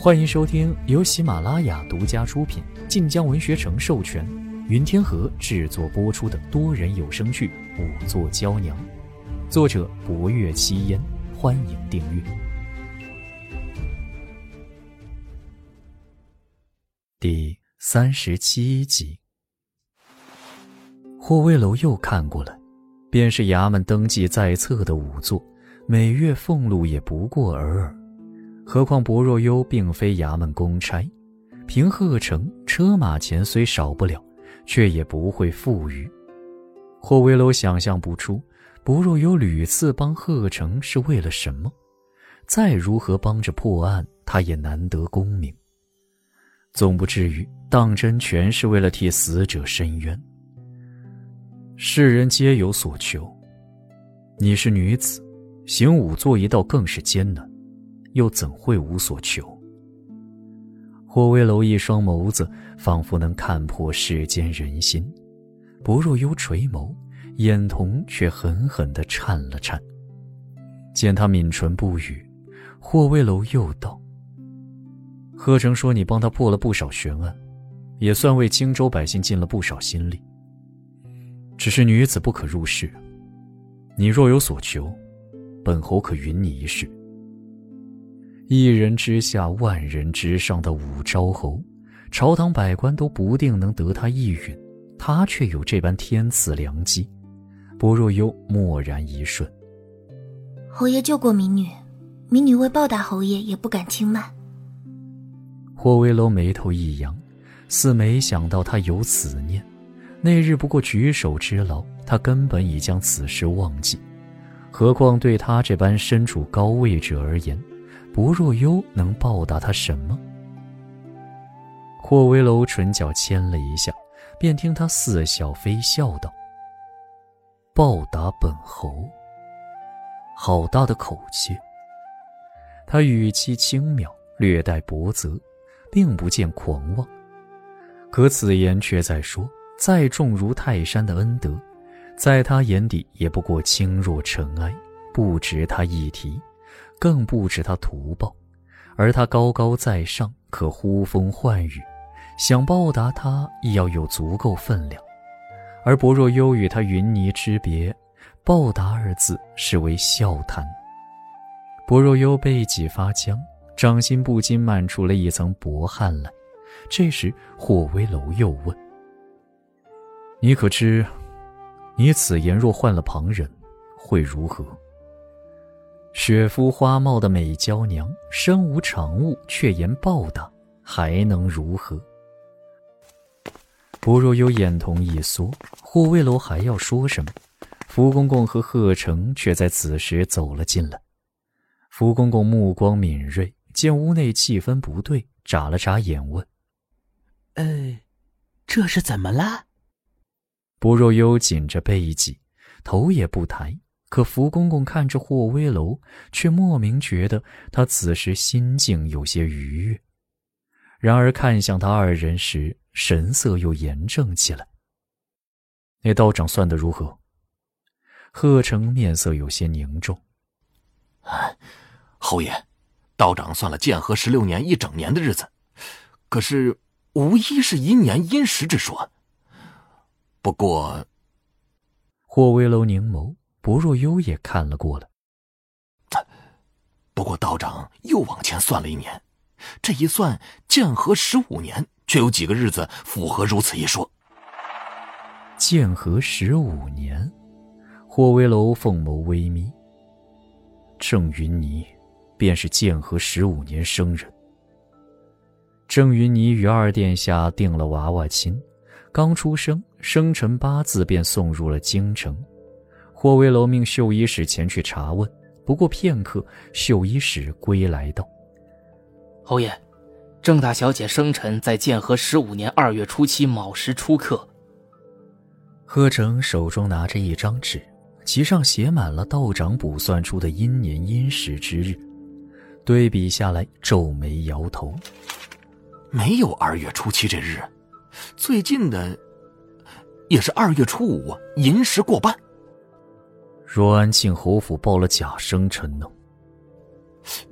欢迎收听由喜马拉雅独家出品、晋江文学城授权、云天河制作播出的多人有声剧《五座娇娘》，作者：博月七烟。欢迎订阅。第三十七集，霍威楼又看过了，便是衙门登记在册的仵作，每月俸禄也不过尔尔。何况薄若幽并非衙门公差，平贺城车马钱虽少不了，却也不会富裕。霍威楼想象不出薄若幽屡次帮贺城是为了什么，再如何帮着破案，他也难得功名。总不至于当真全是为了替死者伸冤。世人皆有所求，你是女子，行仵作一道更是艰难。又怎会无所求？霍威楼一双眸子仿佛能看破世间人心，薄若幽垂眸，眼瞳却狠狠地颤了颤。见他抿唇不语，霍威楼又道：“贺成说你帮他破了不少悬案，也算为荆州百姓尽了不少心力。只是女子不可入室，你若有所求，本侯可允你一试。”一人之下，万人之上的武昭侯，朝堂百官都不定能得他一允，他却有这般天赐良机。薄若幽默然一瞬。侯爷救过民女，民女为报答侯爷，也不敢轻慢。霍威楼眉头一扬，似没想到他有此念。那日不过举手之劳，他根本已将此事忘记，何况对他这般身处高位者而言。薄若幽能报答他什么？霍威楼唇角牵了一下，便听他似笑非笑道：“报答本侯。”好大的口气！他语气轻蔑，略带薄责，并不见狂妄。可此言却在说，再重如泰山的恩德，在他眼底也不过轻若尘埃，不值他一提。更不止他图报，而他高高在上，可呼风唤雨，想报答他亦要有足够分量。而薄若幽与他云泥之别，报答二字是为笑谈。薄若幽背脊发僵，掌心不禁漫出了一层薄汗来。这时霍威楼又问：“你可知，你此言若换了旁人，会如何？”雪肤花貌的美娇娘，身无长物，却言报答，还能如何？薄若幽眼瞳一缩，霍卫楼还要说什么？福公公和贺成却在此时走了进来。福公公目光敏锐，见屋内气氛不对，眨了眨眼问：“呃，这是怎么了？”薄若幽紧着背脊，头也不抬。可福公公看着霍威楼，却莫名觉得他此时心境有些愉悦。然而看向他二人时，神色又严正起来。那道长算得如何？贺成面色有些凝重。侯爷，道长算了建和十六年一整年的日子，可是无一是阴年阴时之说。不过，霍威楼凝眸。薄若幽也看了过来。不过道长又往前算了一年，这一算建和十五年，却有几个日子符合如此一说。建和十五年，霍威楼凤眸微眯。郑云霓，便是建和十五年生人。郑云霓与二殿下定了娃娃亲，刚出生，生辰八字便送入了京城。霍威楼命绣衣使前去查问，不过片刻，绣衣使归来道：“侯爷，郑大小姐生辰在建和十五年二月初七卯时出客。”贺成手中拿着一张纸，其上写满了道长卜算出的阴年阴时之日，对比下来，皱眉摇头：“没有二月初七这日，最近的也是二月初五，寅时过半。”若安庆侯府报了假生辰呢？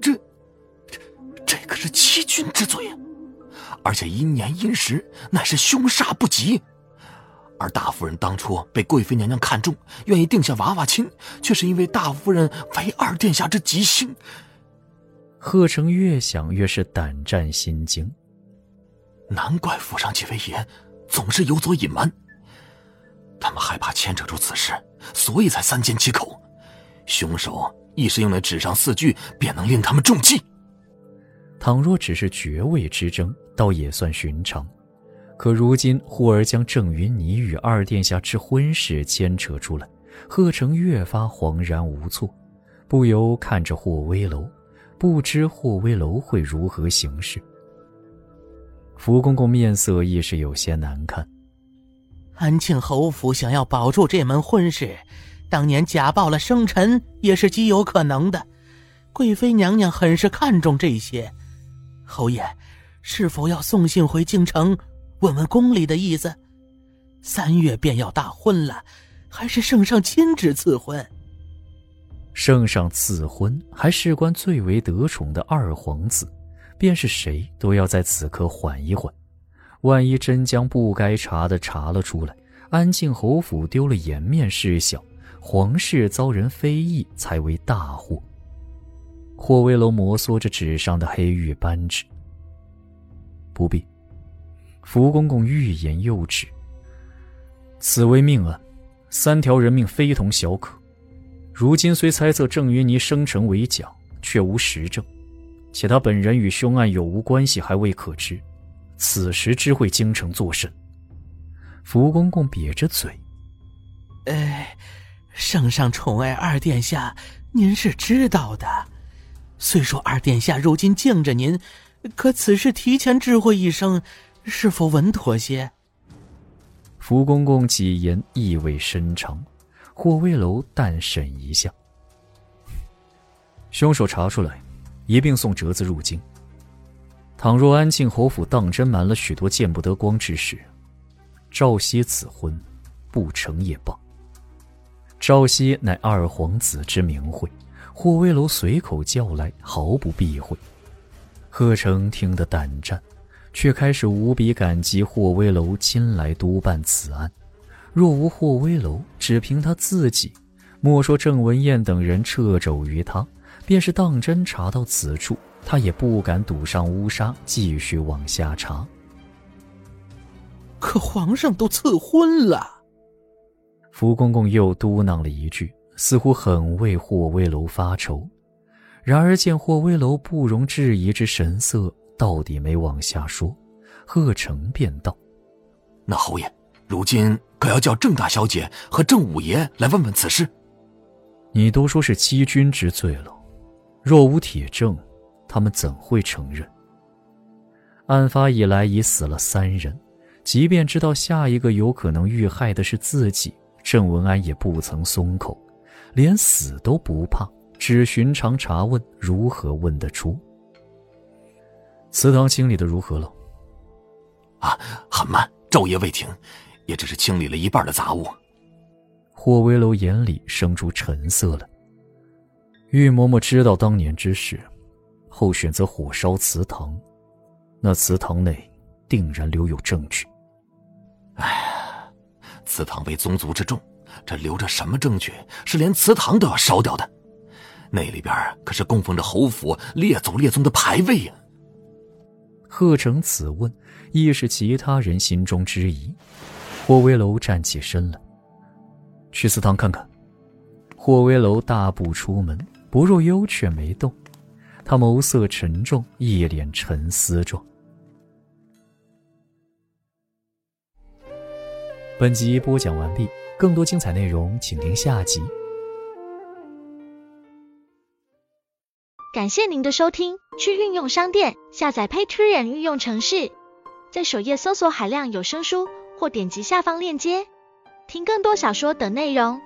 这，这，这可是是欺君之罪啊，而且因年因时，乃是凶煞不吉。而大夫人当初被贵妃娘娘看中，愿意定下娃娃亲，却是因为大夫人为二殿下之吉星。贺成越想越是胆战心惊，难怪府上几位爷总是有所隐瞒，他们害怕牵扯出此事，所以才三缄其口。凶手亦是用那纸上四句便能令他们中计。倘若只是爵位之争，倒也算寻常。可如今忽而将郑云霓与二殿下之婚事牵扯出来，贺成越发恍然无措，不由看着霍威楼，不知霍威楼会如何行事。福公公面色亦是有些难看。安庆侯府想要保住这门婚事，当年假报了生辰也是极有可能的。贵妃娘娘很是看重这些，侯爷，是否要送信回京城？问问宫里的意思，三月便要大婚了，还是圣上亲自赐婚？圣上赐婚，还事关最为得宠的二皇子，便是谁都要在此刻缓一缓。万一真将不该查的查了出来，安庆侯府丢了颜面事小，皇室遭人非议才为大祸。霍威楼摩挲着纸上的黑玉扳指，不必。福公公欲言又止。此为命案，三条人命非同小可。如今虽猜测郑云霓生辰为假，却无实证，且他本人与凶案有无关系还未可知。此时知会京城作甚？福公公瘪着嘴：“哎，圣上宠爱二殿下，您是知道的。虽说二殿下如今敬着您，可此事提前知会一声。”是否稳妥些？福公公几言意味深长，霍威楼淡审一下。凶手查出来，一并送折子入京。倘若安庆侯府当真瞒了许多见不得光之事，赵熙此婚不成也罢。赵熙乃二皇子之名讳，霍威楼随口叫来，毫不避讳。贺成听得胆战。却开始无比感激霍威楼亲来督办此案。若无霍威楼，只凭他自己，莫说郑文燕等人掣肘于他，便是当真查到此处，他也不敢赌上乌纱，继续往下查。可皇上都赐婚了，福公公又嘟囔了一句，似乎很为霍威楼发愁。然而见霍威楼不容置疑之神色。到底没往下说，贺成便道：“那侯爷，如今可要叫郑大小姐和郑五爷来问问此事。你都说是欺君之罪了，若无铁证，他们怎会承认？案发以来已死了三人，即便知道下一个有可能遇害的是自己，郑文安也不曾松口，连死都不怕，只寻常查问，如何问得出？”祠堂清理的如何了？啊，很慢，昼夜未停，也只是清理了一半的杂物。霍威楼眼里生出沉色了。玉嬷嬷知道当年之事，后选择火烧祠堂，那祠堂内定然留有证据。哎，祠堂为宗族之重，这留着什么证据？是连祠堂都要烧掉的？那里边可是供奉着侯府列祖列宗的牌位呀！贺成此问，亦是其他人心中之疑。霍威楼站起身了，去祠堂看看。霍威楼大步出门，不若幽却没动。他眸色沉重，一脸沉思状。本集播讲完毕，更多精彩内容，请听下集。感谢您的收听，去运用商店下载 Patreon 运用城市，在首页搜索海量有声书，或点击下方链接听更多小说等内容。